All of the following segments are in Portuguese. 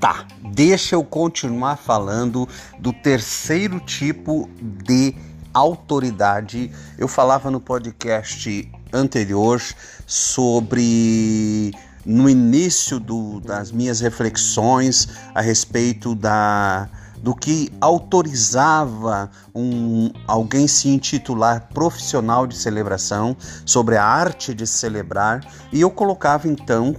Tá, deixa eu continuar falando do terceiro tipo de autoridade. Eu falava no podcast anterior sobre no início do, das minhas reflexões a respeito da do que autorizava um, alguém se intitular profissional de celebração, sobre a arte de celebrar, e eu colocava então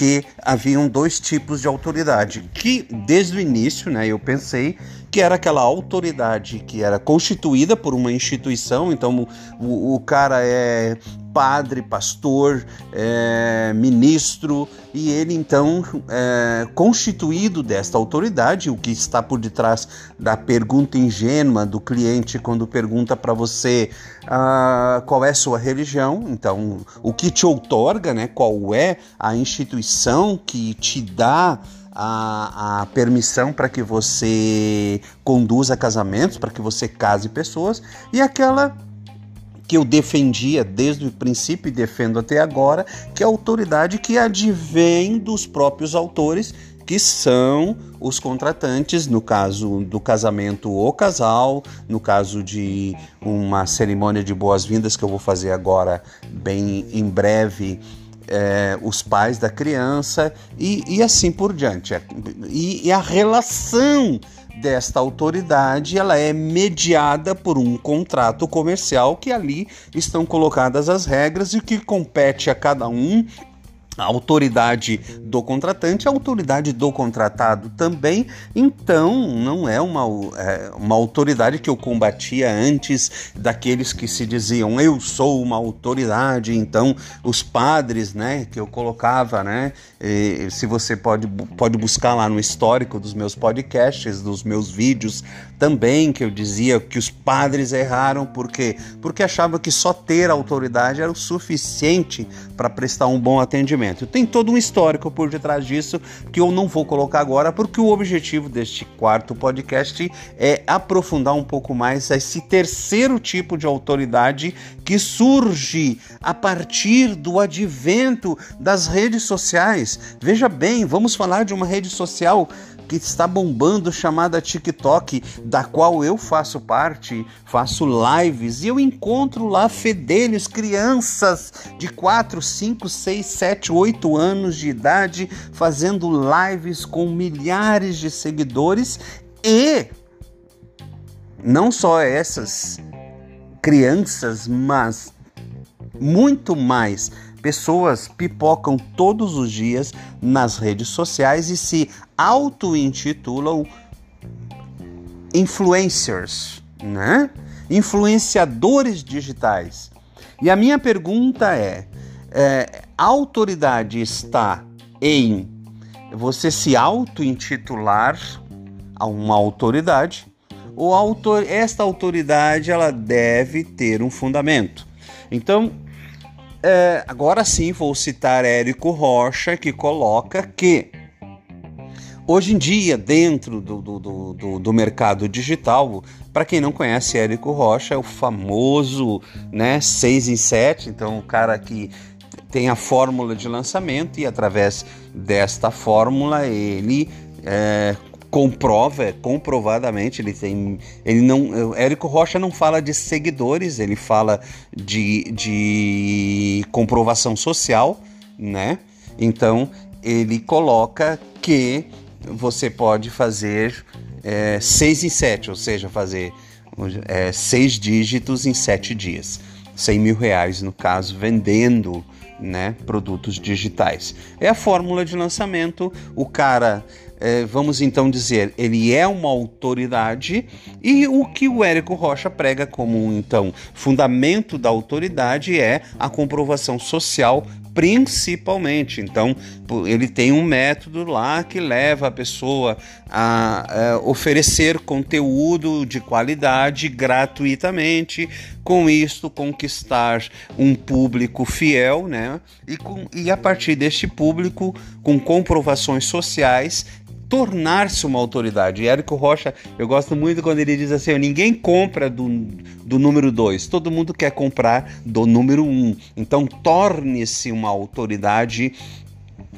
que haviam dois tipos de autoridade, que desde o início, né, eu pensei que era aquela autoridade que era constituída por uma instituição, então o, o cara é padre, pastor, é, ministro, e ele então é constituído desta autoridade, o que está por detrás da pergunta ingênua do cliente quando pergunta para você ah, qual é a sua religião, então o que te outorga, né? Qual é a instituição que te dá a, a permissão para que você conduza casamentos, para que você case pessoas, e aquela que eu defendia desde o princípio e defendo até agora, que é a autoridade que advém dos próprios autores, que são os contratantes, no caso do casamento o casal, no caso de uma cerimônia de boas-vindas que eu vou fazer agora bem em breve é, os pais da criança e, e assim por diante. E, e, a relação desta autoridade ela é mediada por um contrato comercial que ali estão colocadas as regras e que compete a cada um a autoridade do contratante, a autoridade do contratado também. Então, não é uma, é uma autoridade que eu combatia antes daqueles que se diziam eu sou uma autoridade. Então, os padres, né, que eu colocava, né, e, se você pode, pode buscar lá no histórico dos meus podcasts, dos meus vídeos também, que eu dizia que os padres erraram, por quê? Porque achava que só ter autoridade era o suficiente para prestar um bom atendimento. Tem todo um histórico por detrás disso que eu não vou colocar agora, porque o objetivo deste quarto podcast é aprofundar um pouco mais esse terceiro tipo de autoridade que surge a partir do advento das redes sociais. Veja bem, vamos falar de uma rede social que está bombando chamada TikTok, da qual eu faço parte, faço lives e eu encontro lá fedelhos, crianças de 4, 5, 6, 7, 8 anos de idade fazendo lives com milhares de seguidores e não só essas crianças, mas muito mais Pessoas pipocam todos os dias nas redes sociais e se auto-intitulam influencers, né? Influenciadores digitais. E a minha pergunta é: é a autoridade está em você se auto-intitular a uma autoridade ou autor, esta autoridade ela deve ter um fundamento? Então, é, agora sim vou citar Érico Rocha, que coloca que hoje em dia, dentro do, do, do, do mercado digital, para quem não conhece Érico Rocha, é o famoso né, 6 em 7, então o cara que tem a fórmula de lançamento e através desta fórmula ele é, comprova, comprovadamente, ele tem. Ele não. Érico Rocha não fala de seguidores, ele fala de, de comprovação social, né? Então ele coloca que você pode fazer é, seis em sete, ou seja, fazer é, seis dígitos em sete dias. 100 mil reais, no caso, vendendo né, produtos digitais. É a fórmula de lançamento. O cara vamos então dizer, ele é uma autoridade e o que o Érico Rocha prega como então fundamento da autoridade é a comprovação social principalmente. Então, ele tem um método lá que leva a pessoa a, a oferecer conteúdo de qualidade gratuitamente, com isto conquistar um público fiel, né? E, com, e a partir deste público, com comprovações sociais, tornar-se uma autoridade. E Érico Rocha, eu gosto muito quando ele diz assim: ninguém compra do, do número 2, todo mundo quer comprar do número 1. Um. Então, torne-se uma autoridade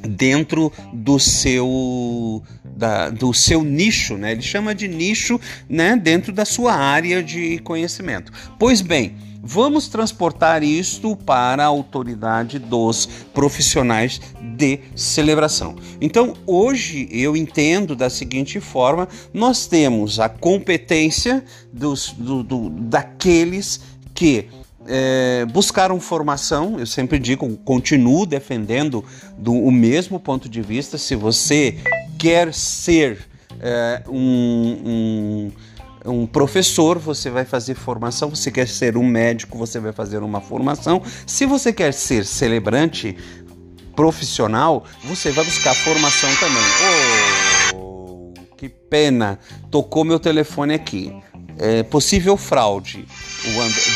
dentro do seu da, do seu nicho, né? Ele chama de nicho, né? Dentro da sua área de conhecimento. Pois bem, Vamos transportar isto para a autoridade dos profissionais de celebração. Então, hoje eu entendo da seguinte forma: nós temos a competência dos, do, do, daqueles que é, buscaram formação, eu sempre digo, continuo defendendo do, o mesmo ponto de vista. Se você quer ser é, um, um um professor, você vai fazer formação. Você quer ser um médico, você vai fazer uma formação. Se você quer ser celebrante profissional, você vai buscar formação também. Oh, que pena! Tocou meu telefone aqui. É possível fraude.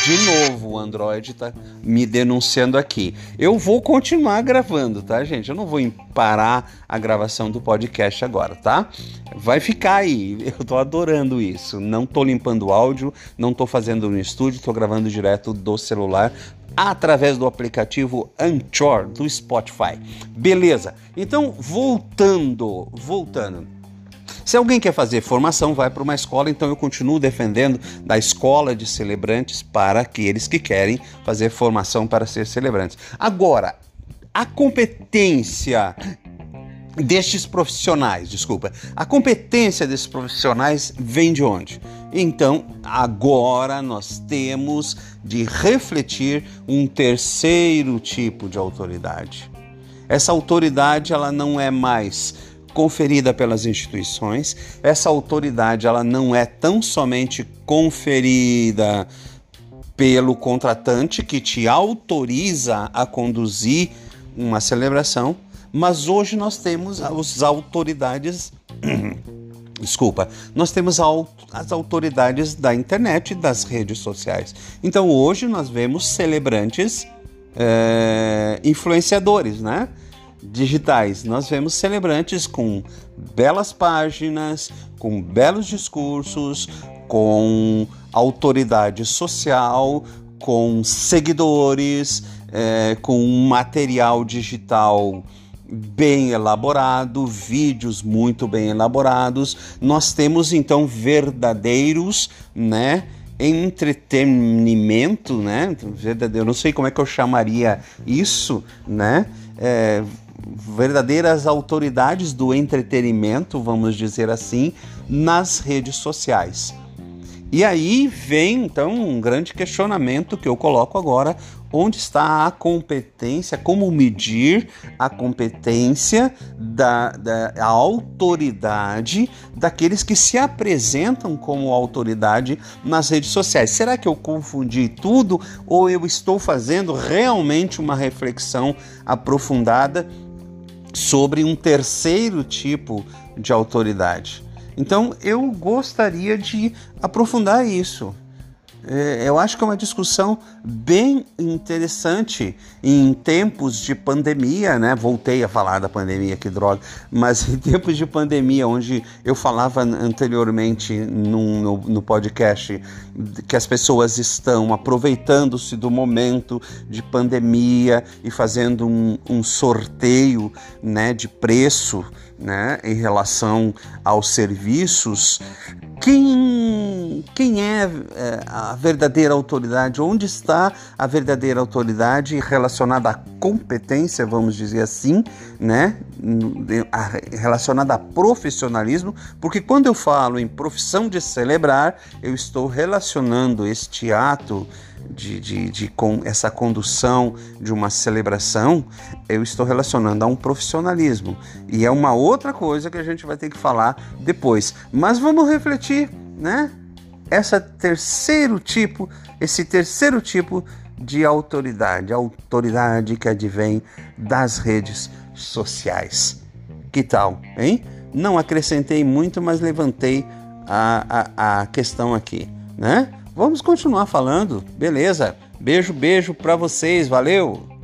de novo, o Android está me denunciando aqui. Eu vou continuar gravando, tá, gente? Eu não vou parar a gravação do podcast agora, tá? Vai ficar aí. Eu tô adorando isso. Não tô limpando o áudio, não tô fazendo no estúdio, tô gravando direto do celular através do aplicativo Anchor do Spotify. Beleza? Então, voltando, voltando. Se alguém quer fazer formação, vai para uma escola, então eu continuo defendendo da escola de celebrantes para aqueles que querem fazer formação para ser celebrantes. Agora, a competência destes profissionais, desculpa, a competência desses profissionais vem de onde? Então, agora nós temos de refletir um terceiro tipo de autoridade. Essa autoridade ela não é mais conferida pelas instituições. Essa autoridade ela não é tão somente conferida pelo contratante que te autoriza a conduzir uma celebração, mas hoje nós temos as autoridades desculpa, nós temos as autoridades da internet e das redes sociais. Então hoje nós vemos celebrantes é, influenciadores, né? Digitais. Nós vemos celebrantes com belas páginas, com belos discursos, com autoridade social, com seguidores, é, com um material digital bem elaborado, vídeos muito bem elaborados. Nós temos então verdadeiros, né? entretenimento, né? Eu não sei como é que eu chamaria isso, né? É, verdadeiras autoridades do entretenimento, vamos dizer assim, nas redes sociais. E aí vem então um grande questionamento que eu coloco agora: onde está a competência, como medir a competência da, da a autoridade daqueles que se apresentam como autoridade nas redes sociais? Será que eu confundi tudo ou eu estou fazendo realmente uma reflexão aprofundada? Sobre um terceiro tipo de autoridade. Então eu gostaria de aprofundar isso. É, eu acho que é uma discussão bem interessante em tempos de pandemia, né? Voltei a falar da pandemia, que droga, mas em tempos de pandemia, onde eu falava anteriormente no, no, no podcast que as pessoas estão aproveitando-se do momento de pandemia e fazendo um, um sorteio né, de preço né, em relação aos serviços, quem quem é, é, a verdadeira autoridade, onde está a verdadeira autoridade relacionada à competência, vamos dizer assim, né? relacionada a profissionalismo, porque quando eu falo em profissão de celebrar, eu estou relacionando este ato de, de, de com essa condução de uma celebração, eu estou relacionando a um profissionalismo. E é uma outra coisa que a gente vai ter que falar depois. Mas vamos refletir, né? essa terceiro tipo, esse terceiro tipo de autoridade, autoridade que advém das redes sociais. Que tal, hein? Não acrescentei muito, mas levantei a, a, a questão aqui, né? Vamos continuar falando, beleza? Beijo, beijo para vocês, valeu!